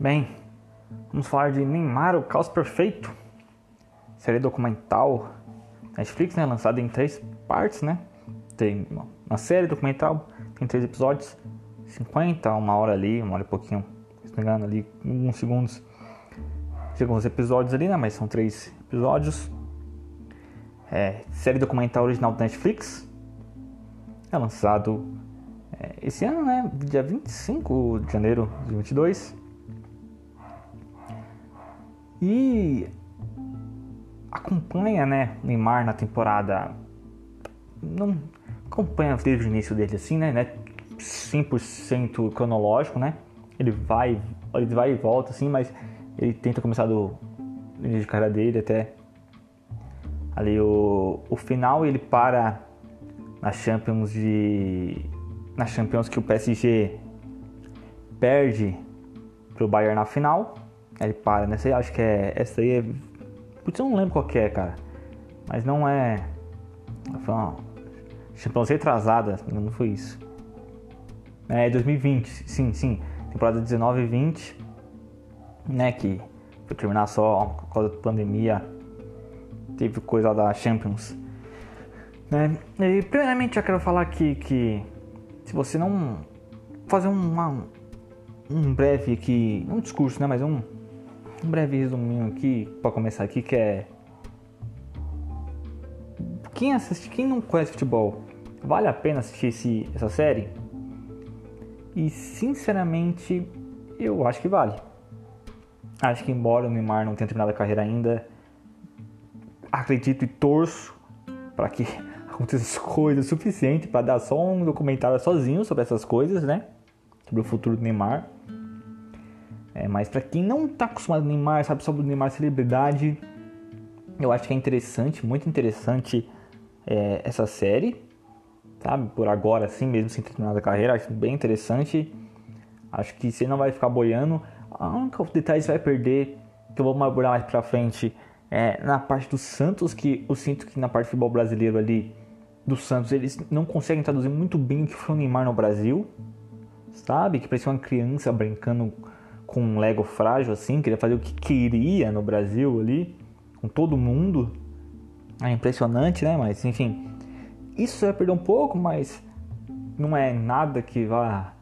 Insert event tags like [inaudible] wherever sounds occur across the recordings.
Bem, vamos falar de Neymar, o caos perfeito. Série documental Netflix, né? Lançada em três partes, né? Tem uma série documental, tem três episódios, 50, uma hora ali, uma hora e pouquinho, se não me engano, ali, alguns segundos. Chegam os episódios ali, né? Mas são três episódios. É, série documental original da Netflix. É lançado é, esse ano, né? Dia 25 de janeiro de 2022. E acompanha, né, Neymar na temporada. Não acompanha desde o início dele assim, né? né 100% cronológico, né? Ele vai, ele vai e volta assim, mas ele tenta começar do início de carreira dele até ali o, o final ele para na Champions de na Champions que o PSG perde pro Bayern na final. Ele para nessa aí, acho que é essa aí é Putz, eu não lembro qual é, cara. Mas não é. Foi uma Champions retrasada, não foi isso. É 2020, sim, sim. Temporada 19 e 20, né? Que foi terminar só por causa da pandemia. Teve coisa da Champions. Né? E primeiramente eu quero falar aqui que se você não fazer uma, um breve aqui, um discurso, né? Mas um um breve resuminho aqui para começar aqui que é quem assiste, quem não conhece futebol, vale a pena assistir esse, essa série? E sinceramente, eu acho que vale. Acho que embora o Neymar não tenha terminado a carreira ainda, acredito e torço para que [laughs] aconteça coisas suficientes para dar só um documentário sozinho sobre essas coisas, né? Sobre o futuro do Neymar. É, mas para quem não está acostumado com Neymar, sabe sobre o Neymar celebridade, eu acho que é interessante, muito interessante é, essa série, sabe? Por agora, assim mesmo, sem ter terminado a carreira, acho bem interessante. Acho que você não vai ficar boiando. A única detalhe que você vai perder, que eu vou mergulhar mais pra frente, é na parte do Santos, que eu sinto que na parte do futebol brasileiro ali, do Santos, eles não conseguem traduzir muito bem o que foi o Neymar no Brasil, sabe? Que parecia uma criança brincando com um Lego frágil assim, queria fazer o que queria no Brasil ali, com todo mundo. É impressionante, né? Mas enfim, isso vai perder um pouco, mas não é nada que vá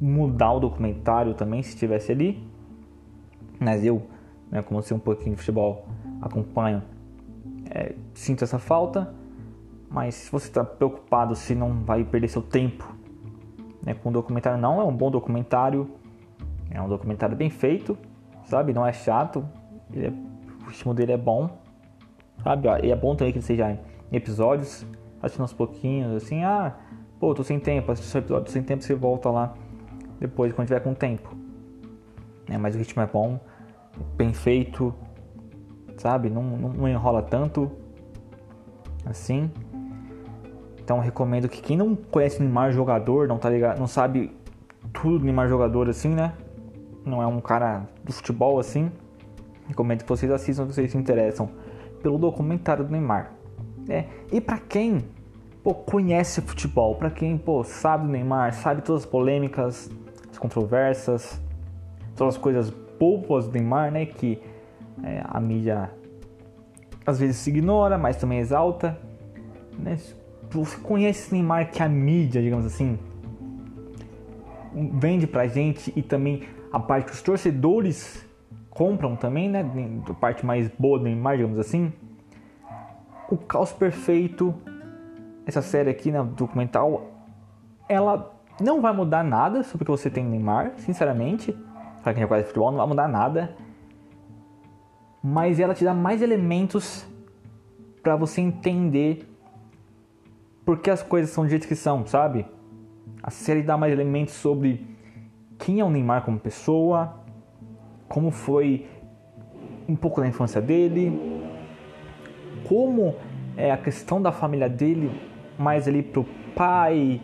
mudar o documentário também se estivesse ali. Mas eu, né, como sei um pouquinho de futebol, acompanho, é, sinto essa falta. Mas se você está preocupado se não vai perder seu tempo né, com o documentário, não é um bom documentário é um documentário bem feito, sabe? Não é chato. É, o ritmo dele é bom, sabe? E é bom também que ele seja em episódios, assistindo aos pouquinhos, assim, ah, pô, tô sem tempo, assiste o episódio sem tempo, você volta lá depois quando tiver com tempo. É, mas o ritmo é bom, bem feito, sabe? Não, não, não enrola tanto assim. Então recomendo que quem não conhece o Neymar jogador, não tá ligado, não sabe tudo do Neymar jogador assim, né? Não é um cara do futebol assim, recomendo que vocês assistam se vocês se interessam pelo documentário do Neymar. É, e para quem pô, conhece futebol, para quem pô, sabe do Neymar, sabe todas as polêmicas, as controvérsias, todas as coisas boas do Neymar, né, que é, a mídia às vezes se ignora, mas também exalta. Né? Você conhece o Neymar que a mídia, digamos assim, vende pra gente e também a parte que os torcedores compram também, né? A parte mais boa do Neymar, digamos assim. O Caos Perfeito, essa série aqui, né, documental, ela não vai mudar nada sobre o que você tem no Neymar, sinceramente. Para quem reconhece futebol, não vai mudar nada. Mas ela te dá mais elementos para você entender por que as coisas são do jeito que são, sabe? A série dá mais elementos sobre quem é o Neymar como pessoa, como foi um pouco da infância dele, como é a questão da família dele, mais ali pro pai,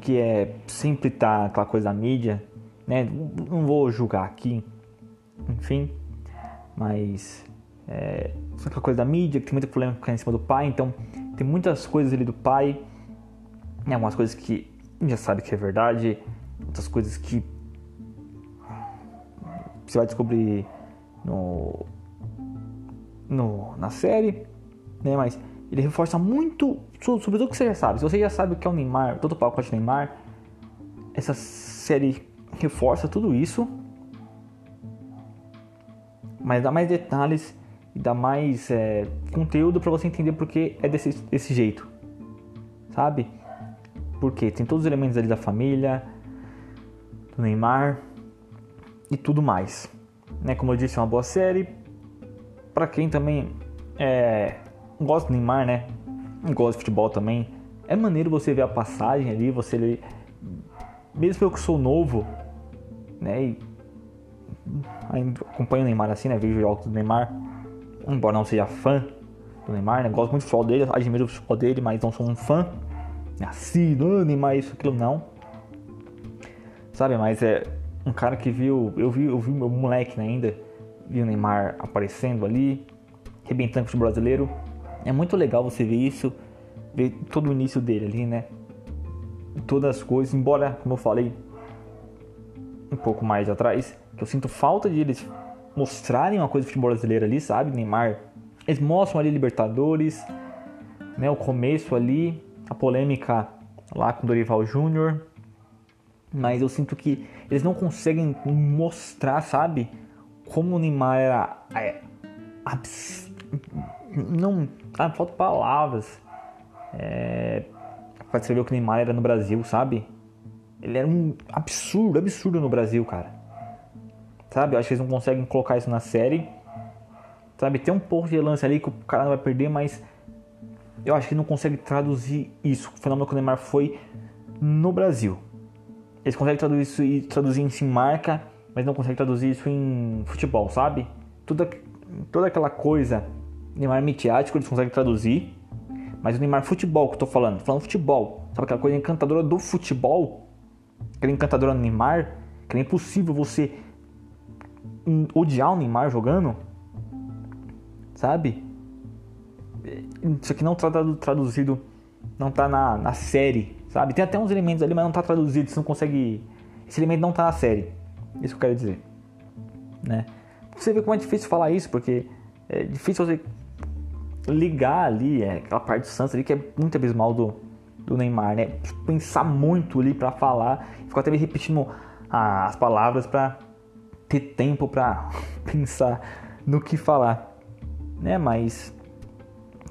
que é sempre tá aquela coisa da mídia, né? Não vou julgar aqui, enfim, mas é, aquela coisa da mídia, que tem muita polêmica em cima do pai, então tem muitas coisas ali do pai, né? algumas coisas que já sabe que é verdade, outras coisas que você vai descobrir no, no na série, né? Mas ele reforça muito sobre tudo que você já sabe. Se você já sabe o que é o Neymar, todo o pacote Neymar, essa série reforça tudo isso, mas dá mais detalhes e dá mais é, conteúdo para você entender porque é desse, desse jeito, sabe? Porque tem todos os elementos ali da família, do Neymar e tudo mais. Né? Como eu disse, é uma boa série. Para quem também é, gosta do Neymar, né? Gosta de futebol também. É maneiro você ver a passagem ali, você ler. Mesmo eu que sou novo, né? E acompanho o Neymar assim, né? Vejo jogos do Neymar embora não seja fã do Neymar, né? Gosto muito do futebol dele, admiro o futebol dele, mas não sou um fã. Assim, Neymar, isso, aquilo, não. Sabe, mas é um cara que viu, eu vi, eu vi meu moleque né, ainda, vi o Neymar aparecendo ali, arrebentando o futebol brasileiro. É muito legal você ver isso, ver todo o início dele ali, né? Todas as coisas, embora, como eu falei um pouco mais atrás, que eu sinto falta de eles mostrarem uma coisa do futebol brasileiro ali, sabe? Neymar. Eles mostram ali Libertadores, né? O começo ali, a polêmica lá com o Dorival Júnior. Mas eu sinto que eles não conseguem mostrar, sabe? Como o Neymar era. É, abs... Não. Ah, falta palavras. É, pra descrever o que o Neymar era no Brasil, sabe? Ele era um absurdo, absurdo no Brasil, cara. Sabe? Eu acho que eles não conseguem colocar isso na série. Sabe? Tem um pouco de lance ali que o cara vai perder, mas eu acho que não consegue traduzir isso. O fenômeno que o Neymar foi no Brasil. Eles conseguem traduzir isso traduzir isso em marca, mas não conseguem traduzir isso em futebol, sabe? Toda, toda aquela coisa Neymar midiático eles conseguem traduzir, mas o Neymar futebol que eu tô falando, falando futebol, sabe aquela coisa encantadora do futebol? Aquela encantadora do Neymar, que é impossível você odiar o Neymar jogando, sabe? Isso aqui não tá traduzido, não tá na, na série, sabe? Tem até uns elementos ali, mas não tá traduzido, você não consegue. Esse elemento não tá na série. Isso que eu quero dizer, né? Você vê como é difícil falar isso, porque é difícil você ligar ali, é, aquela parte do Santos ali que é muito abismal do, do Neymar, né? Pensar muito ali para falar, ficar até repetindo as palavras para ter tempo para [laughs] pensar no que falar, né? Mas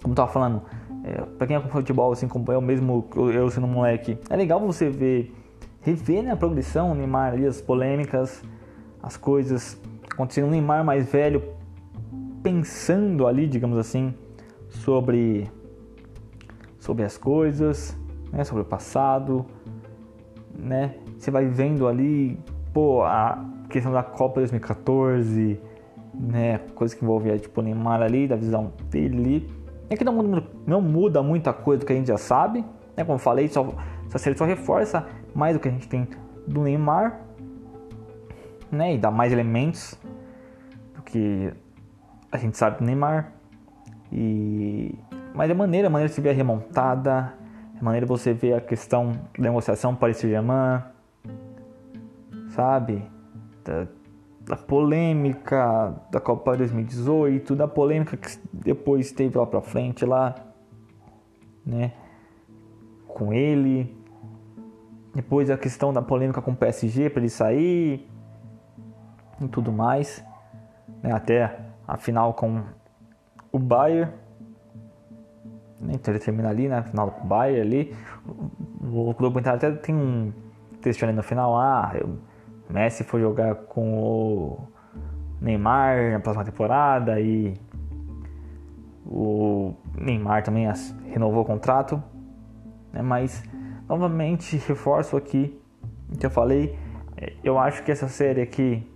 como eu tava falando, é, para quem acompanha futebol, assim como eu mesmo, eu sendo moleque, é legal você ver, rever né, a progressão, o Neymar ali, as polêmicas, as coisas acontecendo, o Neymar mais velho pensando ali, digamos assim, sobre sobre as coisas, né, sobre o passado, né? Você vai vendo ali, pô, a, questão da Copa 2014, né, coisa que envolvia tipo o Neymar ali, da visão dele. É que não, não muda muita coisa do que a gente já sabe, né, como falei, só, essa série só reforça mais do que a gente tem do Neymar, né, e dá mais elementos do que a gente sabe do Neymar. E mas é maneira, é maneira de se ver a remontada, é maneira você ver a questão da negociação Paris Saint-Germain, sabe? da, da polêmica da Copa 2018, da polêmica que depois teve lá pra frente lá, né? Com ele. Depois a questão da polêmica com o PSG para ele sair e tudo mais. Né? Até a final com o Bayern. Né? Então ele termina ali na né? final com o Bayern ali. O Globo até tem um texto ali no final. Ah, eu Messi foi jogar com o Neymar na próxima temporada e o Neymar também renovou o contrato, né? mas novamente [laughs] reforço aqui o que eu falei. É, eu acho que essa série aqui,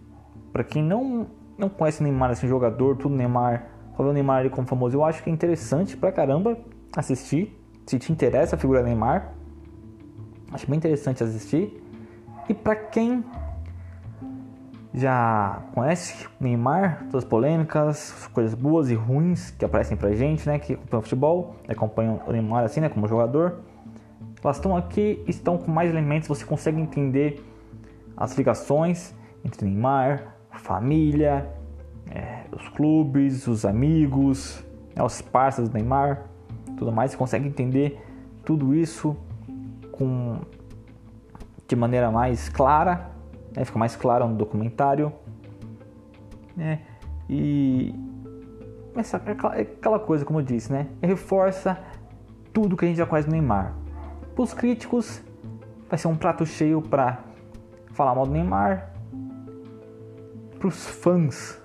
para quem não, não conhece o Neymar, esse jogador, tudo Neymar, só vê o Neymar ali como famoso, eu acho que é interessante pra caramba assistir. Se te interessa a figura Neymar, acho bem interessante assistir. E para quem já conhece Neymar, todas as polêmicas, coisas boas e ruins que aparecem pra gente, né? Que acompanham o futebol, acompanham o Neymar assim, né? Como jogador. Elas estão aqui, estão com mais elementos, você consegue entender as ligações entre Neymar, família, é, os clubes, os amigos, né, os parceiros do Neymar, tudo mais. Você consegue entender tudo isso com de maneira mais clara, né, fica mais claro no documentário, né? E essa é aquela coisa, como eu disse, né? Reforça tudo que a gente já conhece do Neymar. Para os críticos, vai ser um prato cheio para falar mal do Neymar. Para os fãs,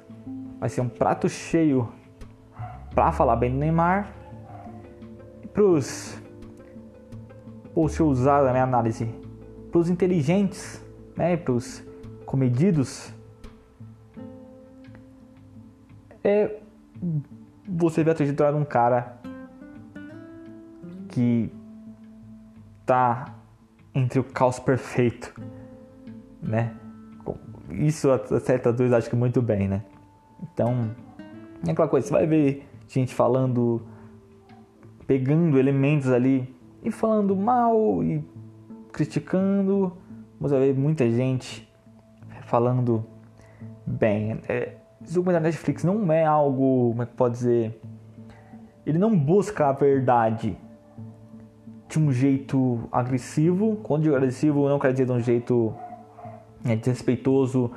vai ser um prato cheio para falar bem do Neymar. Para os. Ou se eu usar a minha análise, para os inteligentes, né, para os comedidos, é você vê a trajetória de um cara que tá entre o caos perfeito, né? Isso acerta dois acho que muito bem, né? Então, é aquela coisa, você vai ver gente falando, pegando elementos ali e falando mal e criticando, você vai ver muita gente falando bem. É, esse documentário da Netflix não é algo, como é que pode dizer, ele não busca a verdade de um jeito agressivo. Quando digo agressivo, não quer dizer de um jeito né, desrespeitoso,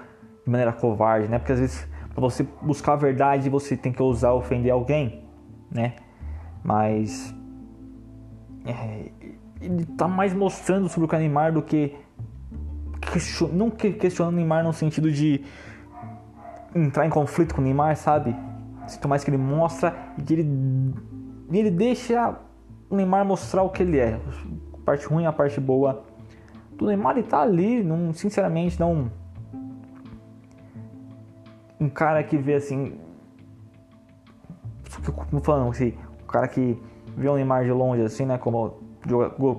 de maneira covarde, né? Porque às vezes para você buscar a verdade você tem que ousar ofender alguém, né? Mas é, ele tá mais mostrando sobre o Neymar do que não questionando Neymar no sentido de entrar em conflito com o Neymar, sabe? Sinto mais que ele mostra e que ele, ele deixa o Neymar mostrar o que ele é. A parte ruim a parte boa do Neymar. Ele tá ali, não, sinceramente, não. Um cara que vê assim. Como falando assim, um cara que vê o Neymar de longe, assim, né? Como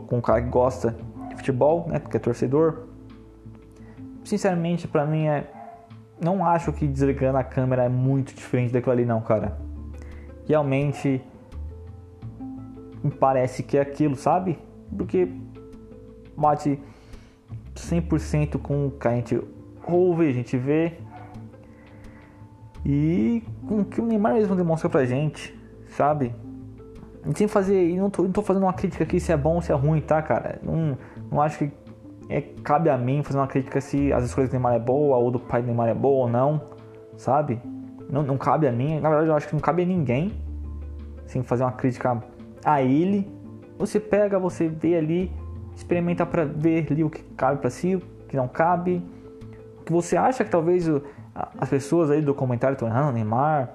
com um cara que gosta de futebol, né? Porque é torcedor. Sinceramente, para mim é. Não acho que desligando a câmera é muito diferente daquilo ali, não, cara. Realmente me parece que é aquilo, sabe? Porque bate 100% com o que a gente ouve, a gente vê e com o que o Neymar mesmo demonstra pra gente, sabe? E sem fazer, e não tô, não tô fazendo uma crítica aqui se é bom ou se é ruim, tá, cara? Não, não acho que é, cabe a mim fazer uma crítica se as escolhas do Neymar é boa ou do pai do Neymar é boa ou não, sabe? Não, não cabe a mim, na verdade eu acho que não cabe a ninguém, assim, fazer uma crítica a ele. Você pega, você vê ali, experimenta para ver ali o que cabe para si, o que não cabe. O que você acha que talvez as pessoas aí do comentário estão errando, Neymar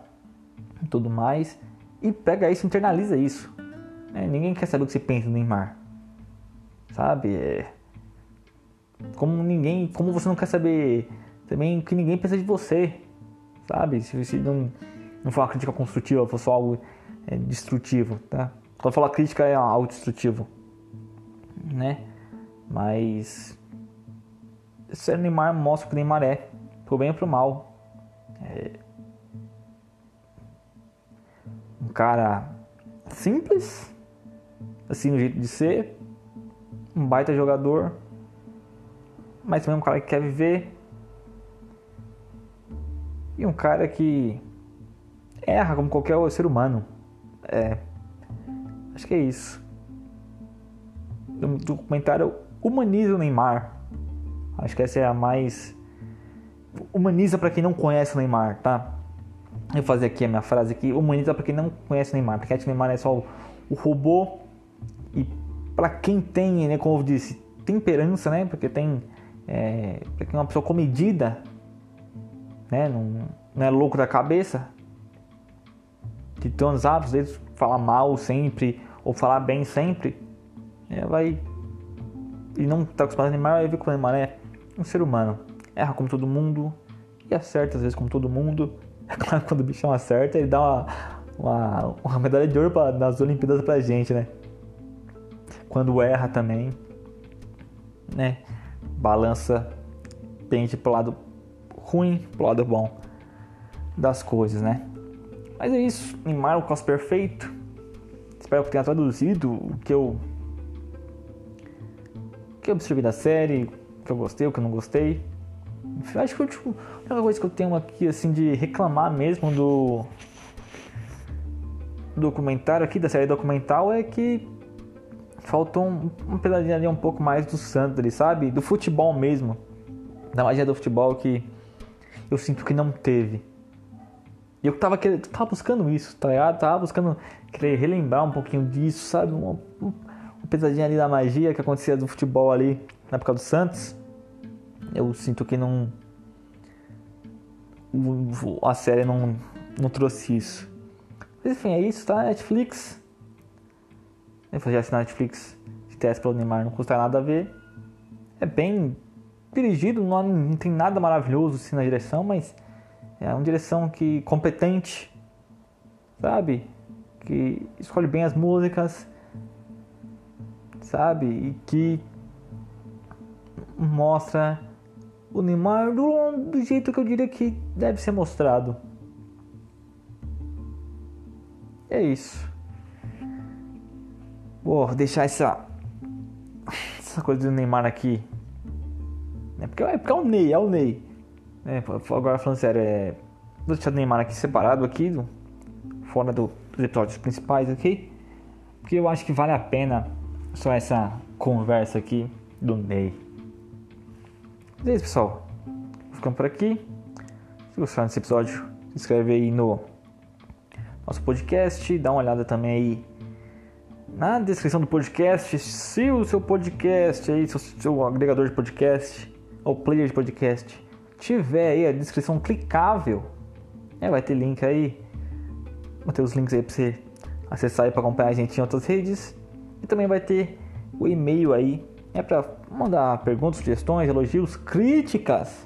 e tudo mais. E pega isso, internaliza isso. É, ninguém quer saber o que você pensa do Neymar. Sabe? É... Como ninguém. Como você não quer saber também que ninguém pensa de você. Sabe? Se você não, não for uma crítica construtiva, for só algo é, destrutivo, tá? Quando fala crítica é algo destrutivo, né? Mas esse Neymar mostra que Neymar é, pro bem ou pro mal. É um cara simples, assim no jeito de ser, um baita jogador, mas também um cara que quer viver e um cara que erra como qualquer ser humano. É, Acho que é isso. O documentário humaniza o Neymar. Acho que essa é a mais. Humaniza para quem não conhece o Neymar, tá? Eu vou fazer aqui a minha frase aqui. Humaniza para quem não conhece o Neymar. Porque o Neymar é só o, o robô. E para quem tem, né, como eu disse, temperança, né? Porque tem. É, para quem é uma pessoa comedida, né? Não, não é louco da cabeça. Que tem uns hábitos deles falar mal sempre ou falar bem sempre, é, vai. E não tá acostumado a Neymar, vai ver que o Neymar é um ser humano. Erra como todo mundo e acerta às vezes como todo mundo. É claro, quando o bichão acerta, ele dá uma, uma, uma medalha de ouro pra, nas Olimpíadas pra gente, né? Quando erra também, né? Balança, pende pro lado ruim, pro lado bom das coisas, né? Mas é isso, Neymar, o caos perfeito espero que tenha traduzido o que eu que eu observei da série, o que eu gostei, o que eu não gostei. Acho que tipo, a única coisa que eu tenho aqui, assim, de reclamar mesmo do documentário aqui, da série documental, é que faltou um, um ali um pouco mais do Santos ali, sabe? Do futebol mesmo. Da magia do futebol que eu sinto que não teve. E eu tava, querendo, tava buscando isso, tá ligado? Tava buscando querer relembrar um pouquinho disso, sabe? Uma, uma pesadinha ali da magia que acontecia do futebol ali na época do Santos. Eu sinto que não. A série não, não trouxe isso. Mas enfim, é isso, tá? Netflix. Eu já assinar Netflix de teste pelo Neymar, não custa nada a ver. É bem dirigido, não, não tem nada maravilhoso assim na direção, mas é uma direção que competente, sabe? Que escolhe bem as músicas, sabe? E que mostra o Neymar do, do jeito que eu diria que deve ser mostrado. É isso. Vou deixar essa essa coisa do Neymar aqui. É porque, é porque é o Ney, é o Ney. É, agora falando sério, é, vou deixar o Neymar aqui separado aqui, do, fora do, dos episódios principais aqui, porque eu acho que vale a pena só essa conversa aqui do Ney. Mas é isso, pessoal. Ficamos por aqui. Se gostaram desse episódio, se inscreve aí no nosso podcast, dá uma olhada também aí na descrição do podcast, se o seu podcast aí, seu, seu agregador de podcast ou player de podcast tiver aí a descrição clicável, é, vai ter link aí, vai ter os links aí para você acessar aí para acompanhar a gente em outras redes e também vai ter o e-mail aí, é para mandar perguntas, sugestões, elogios, críticas.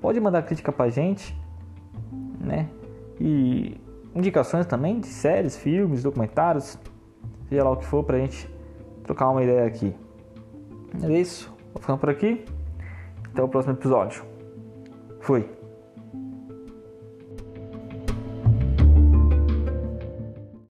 Pode mandar crítica pra gente, né? E indicações também de séries, filmes, documentários, seja lá o que for pra gente trocar uma ideia aqui. É isso, vou ficando por aqui. Até o próximo episódio. Fui.